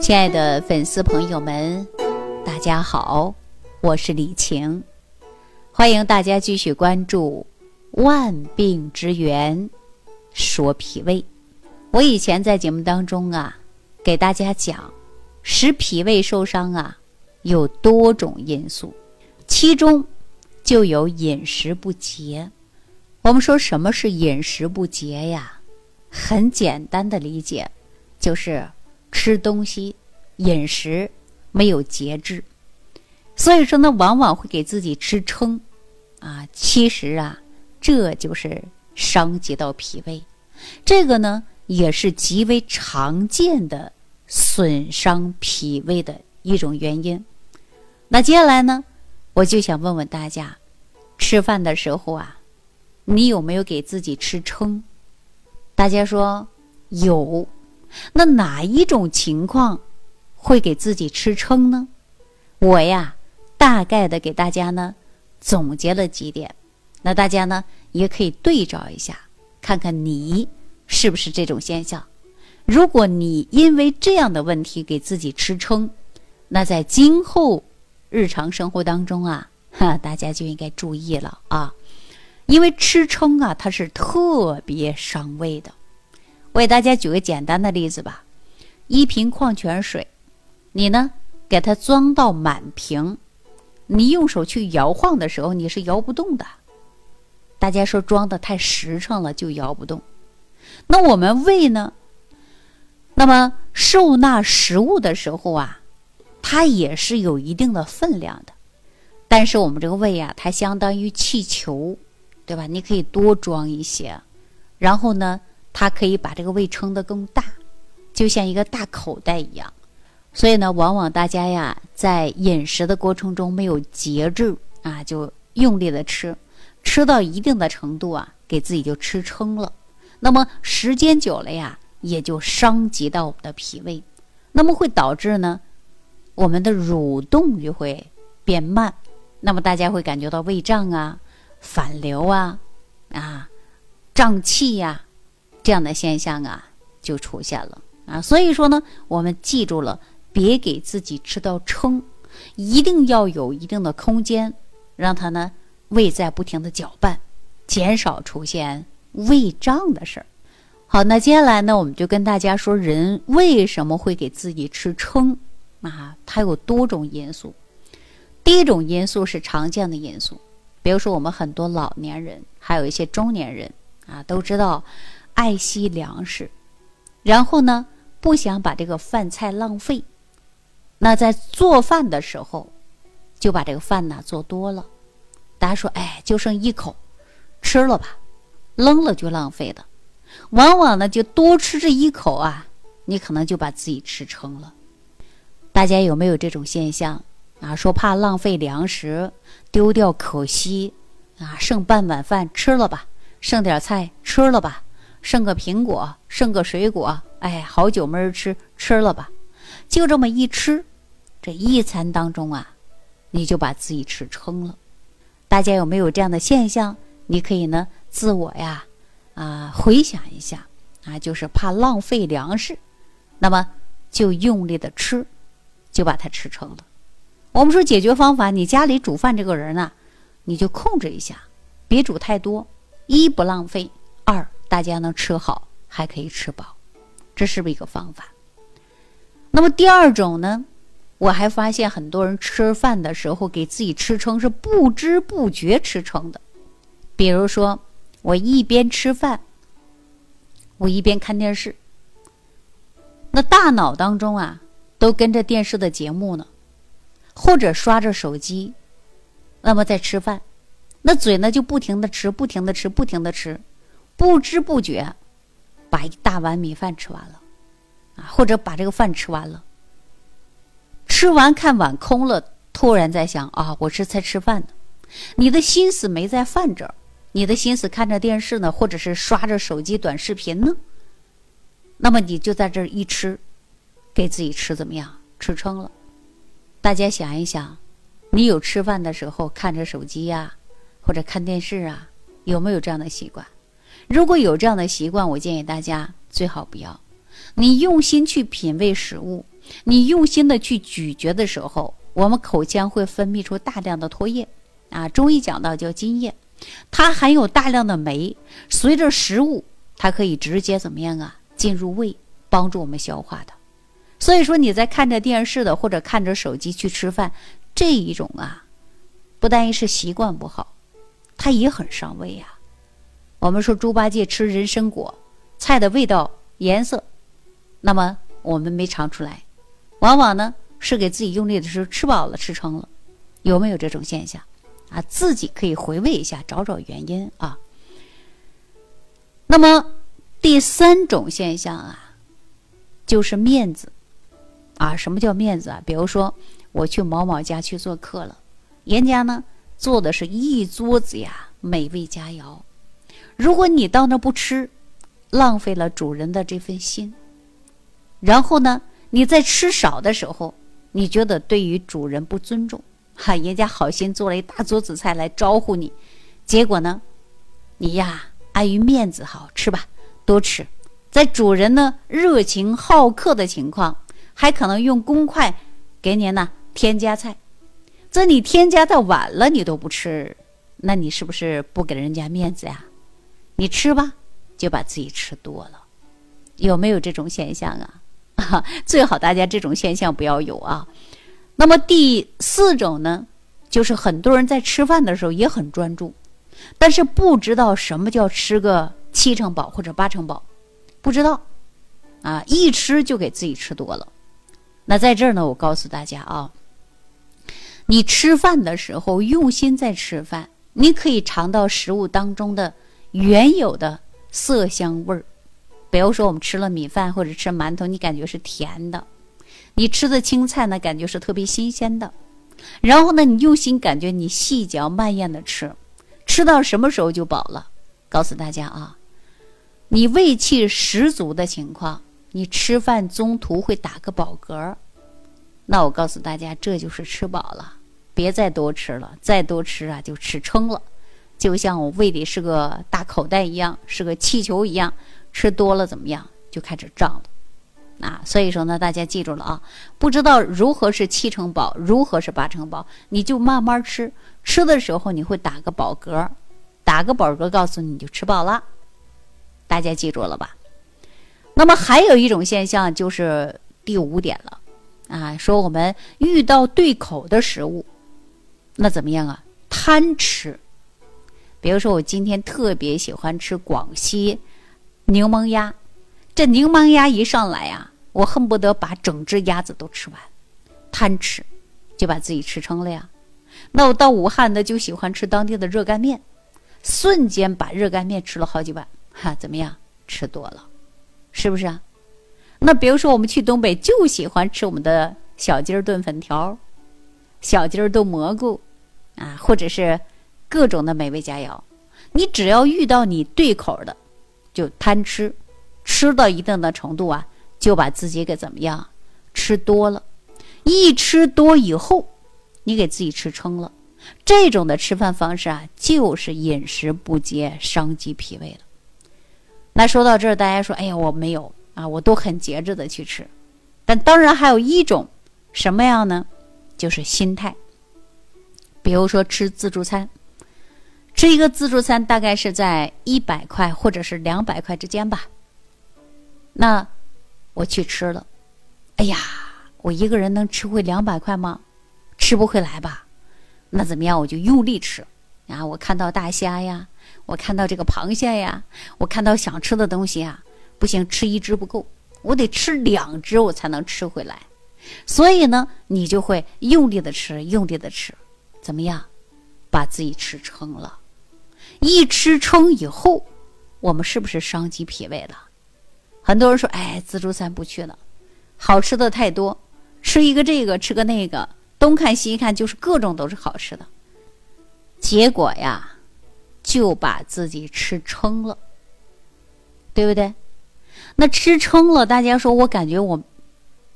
亲爱的粉丝朋友们，大家好，我是李晴，欢迎大家继续关注《万病之源说脾胃》。我以前在节目当中啊，给大家讲，使脾胃受伤啊，有多种因素，其中就有饮食不节。我们说什么是饮食不节呀？很简单的理解，就是吃东西、饮食没有节制，所以说呢，往往会给自己吃撑，啊，其实啊，这就是伤及到脾胃，这个呢。也是极为常见的损伤脾胃的一种原因。那接下来呢，我就想问问大家，吃饭的时候啊，你有没有给自己吃撑？大家说有。那哪一种情况会给自己吃撑呢？我呀，大概的给大家呢总结了几点。那大家呢也可以对照一下，看看你。是不是这种现象？如果你因为这样的问题给自己吃撑，那在今后日常生活当中啊，哈，大家就应该注意了啊，因为吃撑啊，它是特别伤胃的。我给大家举个简单的例子吧，一瓶矿泉水，你呢给它装到满瓶，你用手去摇晃的时候，你是摇不动的。大家说装的太实诚了，就摇不动。那我们胃呢？那么受纳食物的时候啊，它也是有一定的分量的。但是我们这个胃啊，它相当于气球，对吧？你可以多装一些，然后呢，它可以把这个胃撑得更大，就像一个大口袋一样。所以呢，往往大家呀，在饮食的过程中没有节制啊，就用力的吃，吃到一定的程度啊，给自己就吃撑了。那么时间久了呀，也就伤及到我们的脾胃，那么会导致呢，我们的蠕动就会变慢，那么大家会感觉到胃胀啊、反流啊、啊胀气呀这样的现象啊就出现了啊。所以说呢，我们记住了，别给自己吃到撑，一定要有一定的空间，让它呢胃在不停的搅拌，减少出现。胃胀的事儿，好，那接下来呢，我们就跟大家说，人为什么会给自己吃撑啊？它有多种因素。第一种因素是常见的因素，比如说我们很多老年人，还有一些中年人啊，都知道爱惜粮食，然后呢，不想把这个饭菜浪费，那在做饭的时候就把这个饭呢做多了。大家说，哎，就剩一口，吃了吧。扔了就浪费的，往往呢就多吃这一口啊，你可能就把自己吃撑了。大家有没有这种现象啊？说怕浪费粮食，丢掉可惜啊，剩半碗饭吃了吧，剩点菜吃了吧，剩个苹果，剩个水果，哎，好久没人吃，吃了吧，就这么一吃，这一餐当中啊，你就把自己吃撑了。大家有没有这样的现象？你可以呢。自我呀，啊，回想一下，啊，就是怕浪费粮食，那么就用力的吃，就把它吃撑了。我们说解决方法，你家里煮饭这个人呢，你就控制一下，别煮太多，一不浪费，大家能吃好，还可以吃饱，这是不是一个方法？那么第二种呢，我还发现很多人吃饭的时候给自己吃撑，是不知不觉吃撑的，比如说。我一边吃饭，我一边看电视。那大脑当中啊，都跟着电视的节目呢，或者刷着手机，那么在吃饭，那嘴呢就不停的吃，不停的吃，不停的吃，不知不觉把一大碗米饭吃完了，啊，或者把这个饭吃完了。吃完看碗空了，突然在想啊，我是在吃饭呢，你的心思没在饭这儿。你的心思看着电视呢，或者是刷着手机短视频呢，那么你就在这儿一吃，给自己吃怎么样？吃撑了。大家想一想，你有吃饭的时候看着手机呀，或者看电视啊，有没有这样的习惯？如果有这样的习惯，我建议大家最好不要。你用心去品味食物，你用心的去咀嚼的时候，我们口腔会分泌出大量的唾液，啊，中医讲到叫津液，它含有大量的酶，随着食物，它可以直接怎么样啊，进入胃，帮助我们消化的。所以说你在看着电视的或者看着手机去吃饭，这一种啊，不单是习惯不好，它也很伤胃呀。我们说猪八戒吃人参果，菜的味道、颜色，那么我们没尝出来，往往呢是给自己用力的时候吃饱了、吃撑了，有没有这种现象？啊，自己可以回味一下，找找原因啊。那么第三种现象啊，就是面子。啊，什么叫面子啊？比如说，我去某某家去做客了，人家呢做的是一桌子呀美味佳肴，如果你到那不吃，浪费了主人的这份心。然后呢，你在吃少的时候，你觉得对于主人不尊重，哈，人家好心做了一大桌子菜来招呼你，结果呢，你呀碍于面子好吃吧，多吃，在主人呢热情好客的情况。还可能用公筷给您呢添加菜，这你添加的晚了，你都不吃，那你是不是不给人家面子呀？你吃吧，就把自己吃多了，有没有这种现象啊？最好大家这种现象不要有啊。那么第四种呢，就是很多人在吃饭的时候也很专注，但是不知道什么叫吃个七成饱或者八成饱，不知道啊，一吃就给自己吃多了。那在这儿呢，我告诉大家啊，你吃饭的时候用心在吃饭，你可以尝到食物当中的原有的色香味儿。比如说，我们吃了米饭或者吃馒头，你感觉是甜的；你吃的青菜呢，感觉是特别新鲜的。然后呢，你用心感觉你细嚼慢咽的吃，吃到什么时候就饱了？告诉大家啊，你胃气十足的情况。你吃饭中途会打个饱嗝，那我告诉大家，这就是吃饱了，别再多吃了，再多吃啊就吃撑了，就像我胃里是个大口袋一样，是个气球一样，吃多了怎么样，就开始胀了，啊，所以说呢，大家记住了啊，不知道如何是七成饱，如何是八成饱，你就慢慢吃，吃的时候你会打个饱嗝，打个饱嗝，告诉你就吃饱了，大家记住了吧？那么还有一种现象就是第五点了，啊，说我们遇到对口的食物，那怎么样啊？贪吃。比如说我今天特别喜欢吃广西柠檬鸭，这柠檬鸭一上来呀，我恨不得把整只鸭子都吃完，贪吃，就把自己吃撑了呀。那我到武汉呢，就喜欢吃当地的热干面，瞬间把热干面吃了好几碗，哈，怎么样？吃多了。是不是啊？那比如说，我们去东北就喜欢吃我们的小鸡儿炖粉条、小鸡儿炖蘑菇，啊，或者是各种的美味佳肴。你只要遇到你对口的，就贪吃，吃到一定的程度啊，就把自己给怎么样？吃多了，一吃多以后，你给自己吃撑了。这种的吃饭方式啊，就是饮食不节，伤及脾胃了。那说到这儿，大家说：“哎呀，我没有啊，我都很节制的去吃。”但当然还有一种什么样呢？就是心态。比如说吃自助餐，吃一个自助餐大概是在一百块或者是两百块之间吧。那我去吃了，哎呀，我一个人能吃回两百块吗？吃不回来吧？那怎么样？我就用力吃啊！我看到大虾呀。我看到这个螃蟹呀，我看到想吃的东西啊，不行，吃一只不够，我得吃两只，我才能吃回来。所以呢，你就会用力的吃，用力的吃，怎么样，把自己吃撑了。一吃撑以后，我们是不是伤及脾胃了？很多人说，哎，自助餐不去了，好吃的太多，吃一个这个，吃个那个，东看西看，就是各种都是好吃的，结果呀。就把自己吃撑了，对不对？那吃撑了，大家说我感觉我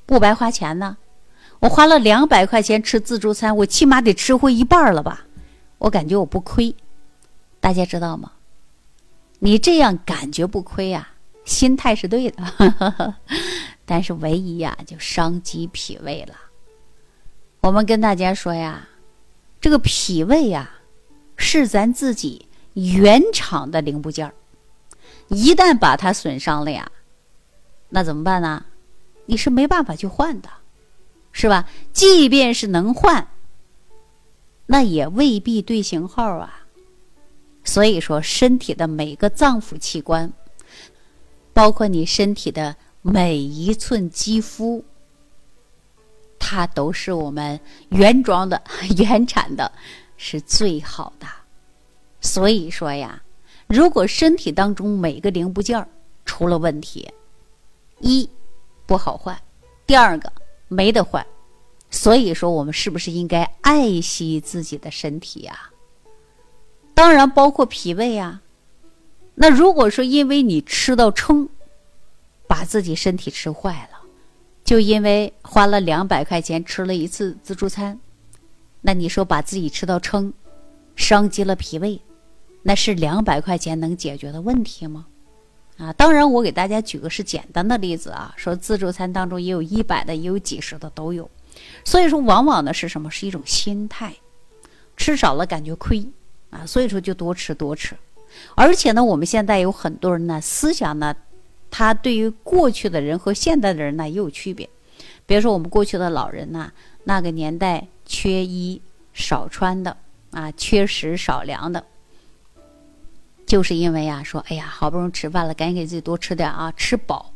不白花钱呢。我花了两百块钱吃自助餐，我起码得吃回一半了吧？我感觉我不亏，大家知道吗？你这样感觉不亏呀，心态是对的。但是唯一呀，就伤及脾胃了。我们跟大家说呀，这个脾胃呀，是咱自己原厂的零部件，一旦把它损伤了呀，那怎么办呢？你是没办法去换的，是吧？即便是能换，那也未必对型号啊。所以说，身体的每个脏腑器官，包括你身体的每一寸肌肤。它都是我们原装的、原产的，是最好的。所以说呀，如果身体当中每个零部件出了问题，一不好换，第二个没得换。所以说，我们是不是应该爱惜自己的身体呀？当然，包括脾胃呀。那如果说因为你吃到撑，把自己身体吃坏了。就因为花了两百块钱吃了一次自助餐，那你说把自己吃到撑，伤及了脾胃，那是两百块钱能解决的问题吗？啊，当然我给大家举个是简单的例子啊，说自助餐当中也有一百的，也有几十的都有，所以说往往呢是什么？是一种心态，吃少了感觉亏啊，所以说就多吃多吃，而且呢，我们现在有很多人呢思想呢。他对于过去的人和现代的人呢也有区别，比如说我们过去的老人呐，那个年代缺衣少穿的啊，缺食少粮的，就是因为啊说，哎呀，好不容易吃饭了，赶紧给自己多吃点啊，吃饱。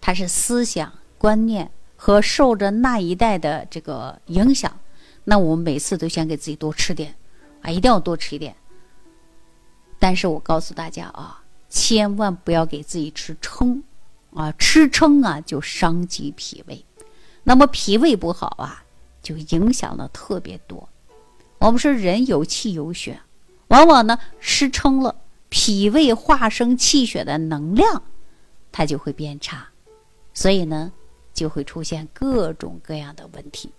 他是思想观念和受着那一代的这个影响，那我们每次都想给自己多吃点啊，一定要多吃一点。但是我告诉大家啊。千万不要给自己吃撑，啊，吃撑啊就伤及脾胃，那么脾胃不好啊，就影响的特别多。我们说人有气有血，往往呢吃撑了，脾胃化生气血的能量，它就会变差，所以呢就会出现各种各样的问题。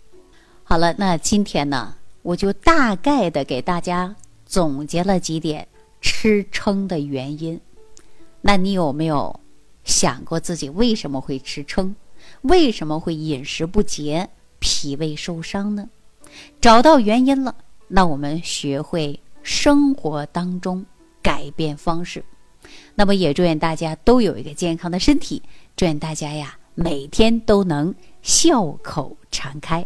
好了，那今天呢，我就大概的给大家总结了几点吃撑的原因。那你有没有想过自己为什么会吃撑？为什么会饮食不节、脾胃受伤呢？找到原因了，那我们学会生活当中改变方式。那么也祝愿大家都有一个健康的身体，祝愿大家呀每天都能笑口常开。